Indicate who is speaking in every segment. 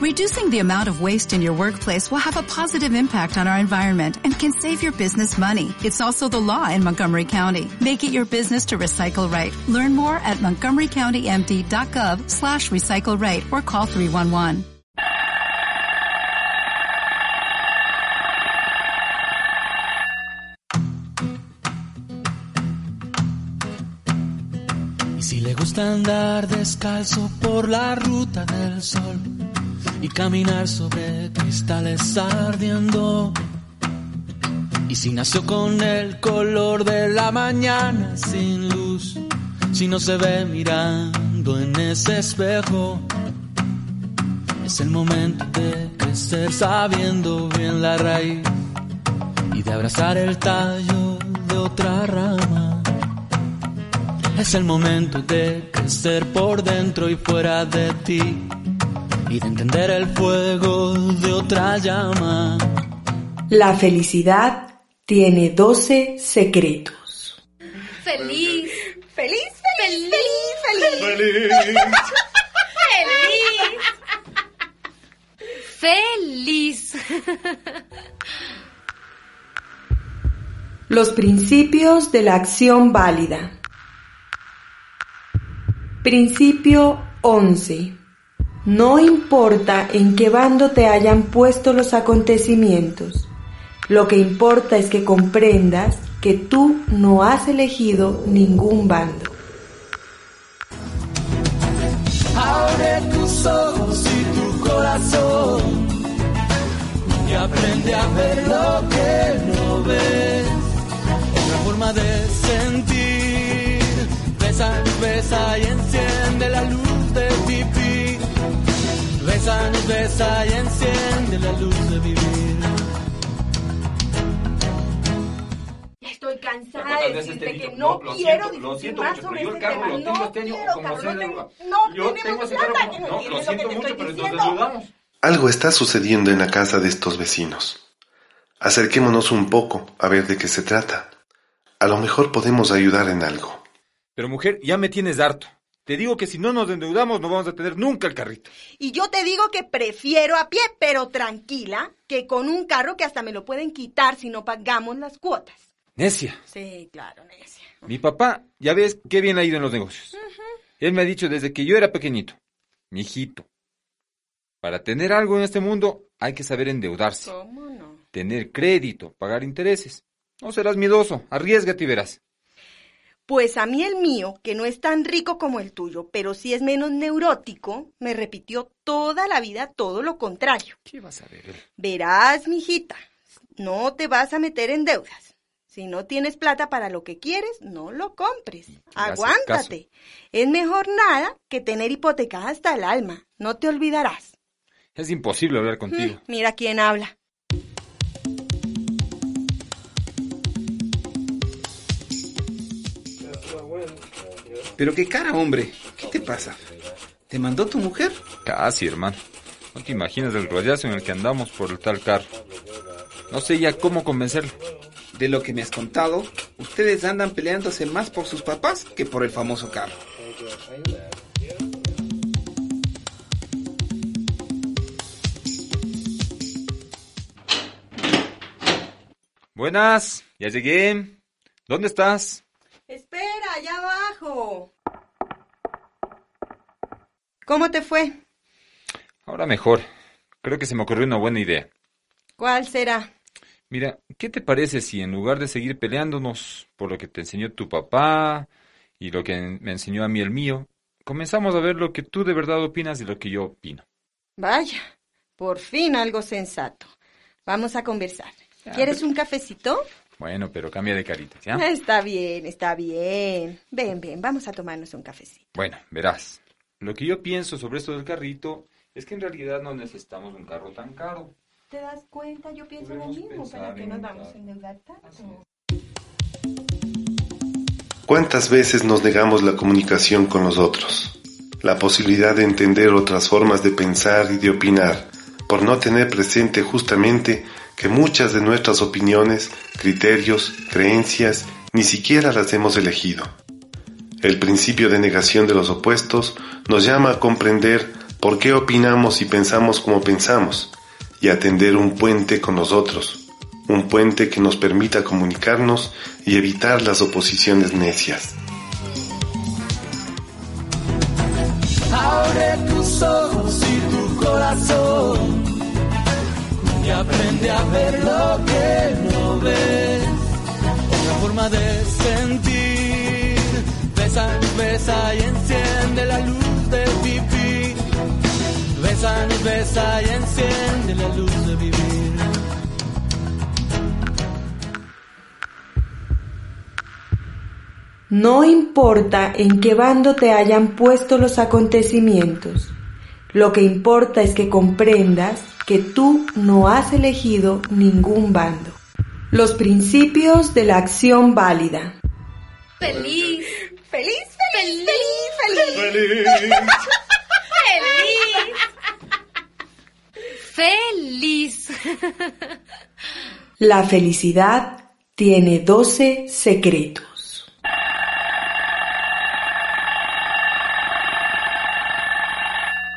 Speaker 1: Reducing the amount of waste in your workplace will have a positive impact on our environment and can save your business money. It's also the law in Montgomery County. Make it your business to recycle right. Learn more at montgomerycountymd.gov slash recycle right or call 311.
Speaker 2: Y si le gusta andar descalzo por la ruta del sol y caminar sobre cristales ardiendo. Y si nació con el color de la mañana sin luz, si no se ve mirando en ese espejo, es el momento de crecer sabiendo bien la raíz y de abrazar el tallo de otra rama. Es el momento de crecer por dentro y fuera de ti y de entender el fuego de otra llama.
Speaker 3: La felicidad tiene 12 secretos.
Speaker 4: Feliz.
Speaker 5: Feliz, feliz,
Speaker 4: Feliz.
Speaker 5: feliz, feliz.
Speaker 4: Feliz.
Speaker 3: Los principios de la acción válida. Principio 11. No importa en qué bando te hayan puesto los acontecimientos. Lo que importa es que comprendas que tú no has elegido ningún bando.
Speaker 2: Abre tus ojos y tu corazón y aprende a ver lo que no ves. Otra forma de sentir. Besa, besa y enciende la luz. Besa, besa y enciende la luz de vivir.
Speaker 5: Estoy cansada
Speaker 6: ¿Cuántas
Speaker 5: de decirte que no,
Speaker 6: lo
Speaker 5: quiero
Speaker 6: siento, lo
Speaker 5: discutir
Speaker 6: siento
Speaker 5: más
Speaker 6: mucho,
Speaker 5: sobre
Speaker 6: pero yo el
Speaker 5: este
Speaker 6: carro
Speaker 5: tema.
Speaker 6: lo tengo
Speaker 5: no
Speaker 6: este
Speaker 5: quiero,
Speaker 6: como
Speaker 5: no, no
Speaker 6: Yo tengo ese carro, lo
Speaker 5: lo que
Speaker 6: siento mucho, pero ayudamos.
Speaker 7: Algo está sucediendo en la casa de estos vecinos. Acerquémonos un poco a ver de qué se trata. A lo mejor podemos ayudar en algo.
Speaker 6: Pero mujer, ya me tienes harto. Te digo que si no nos endeudamos no vamos a tener nunca el carrito.
Speaker 5: Y yo te digo que prefiero a pie, pero tranquila, que con un carro que hasta me lo pueden quitar si no pagamos las cuotas.
Speaker 6: Necia.
Speaker 5: Sí, claro, necia.
Speaker 6: Mi papá, ya ves qué bien ha ido en los negocios. Él me ha dicho desde que yo era pequeñito, mi hijito, para tener algo en este mundo hay que saber endeudarse,
Speaker 5: ¿Cómo no?
Speaker 6: tener crédito, pagar intereses. No serás miedoso, arriesgate y verás.
Speaker 5: Pues a mí el mío, que no es tan rico como el tuyo, pero sí es menos neurótico, me repitió toda la vida todo lo contrario.
Speaker 6: ¿Qué vas a ver?
Speaker 5: Verás, mijita, no te vas a meter en deudas. Si no tienes plata para lo que quieres, no lo compres. Aguántate. Es mejor nada que tener hipotecada hasta el alma. No te olvidarás.
Speaker 6: Es imposible hablar contigo.
Speaker 5: Mm, Mira quién habla.
Speaker 8: Pero qué cara, hombre. ¿Qué te pasa? ¿Te mandó tu mujer?
Speaker 6: Casi, hermano. No te imaginas el rollazo en el que andamos por el tal carro. No sé ya cómo convencerlo.
Speaker 8: De lo que me has contado, ustedes andan peleándose más por sus papás que por el famoso carro.
Speaker 6: Buenas, ya llegué. ¿Dónde estás?
Speaker 5: Allá abajo. ¿Cómo te fue?
Speaker 6: Ahora mejor. Creo que se me ocurrió una buena idea.
Speaker 5: ¿Cuál será?
Speaker 6: Mira, ¿qué te parece si en lugar de seguir peleándonos por lo que te enseñó tu papá y lo que me enseñó a mí el mío, comenzamos a ver lo que tú de verdad opinas y lo que yo opino?
Speaker 5: Vaya, por fin algo sensato. Vamos a conversar. ¿Quieres un cafecito?
Speaker 6: Bueno, pero cambia de caritas, ¿ya?
Speaker 5: Está bien, está bien. Ven, ven, vamos a tomarnos un cafecito.
Speaker 6: Bueno, verás. Lo que yo pienso sobre esto del carrito es que en realidad no necesitamos un carro tan caro.
Speaker 5: ¿Te das cuenta? Yo pienso lo mismo. ¿Para qué nos vamos a endeudar tanto?
Speaker 7: ¿Cuántas veces nos negamos la comunicación con los otros? La posibilidad de entender otras formas de pensar y de opinar, por no tener presente justamente que muchas de nuestras opiniones, criterios, creencias, ni siquiera las hemos elegido. El principio de negación de los opuestos nos llama a comprender por qué opinamos y pensamos como pensamos, y a tender un puente con los otros, un puente que nos permita comunicarnos y evitar las oposiciones necias.
Speaker 2: Corazón y aprende a ver lo que no ves. Otra forma de sentir. Besa, besa y enciende la luz de vivir. Besa, besa y enciende la luz de vivir.
Speaker 3: No importa en qué bando te hayan puesto los acontecimientos. Lo que importa es que comprendas que tú no has elegido ningún bando. Los principios de la acción válida.
Speaker 4: Feliz.
Speaker 5: Feliz, feliz,
Speaker 4: Feliz.
Speaker 5: feliz, feliz.
Speaker 4: Feliz. Feliz.
Speaker 3: La felicidad tiene 12 secretos.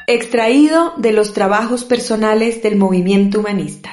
Speaker 3: Extraído de los trabajos personales del movimiento humanista.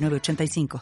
Speaker 9: 906985.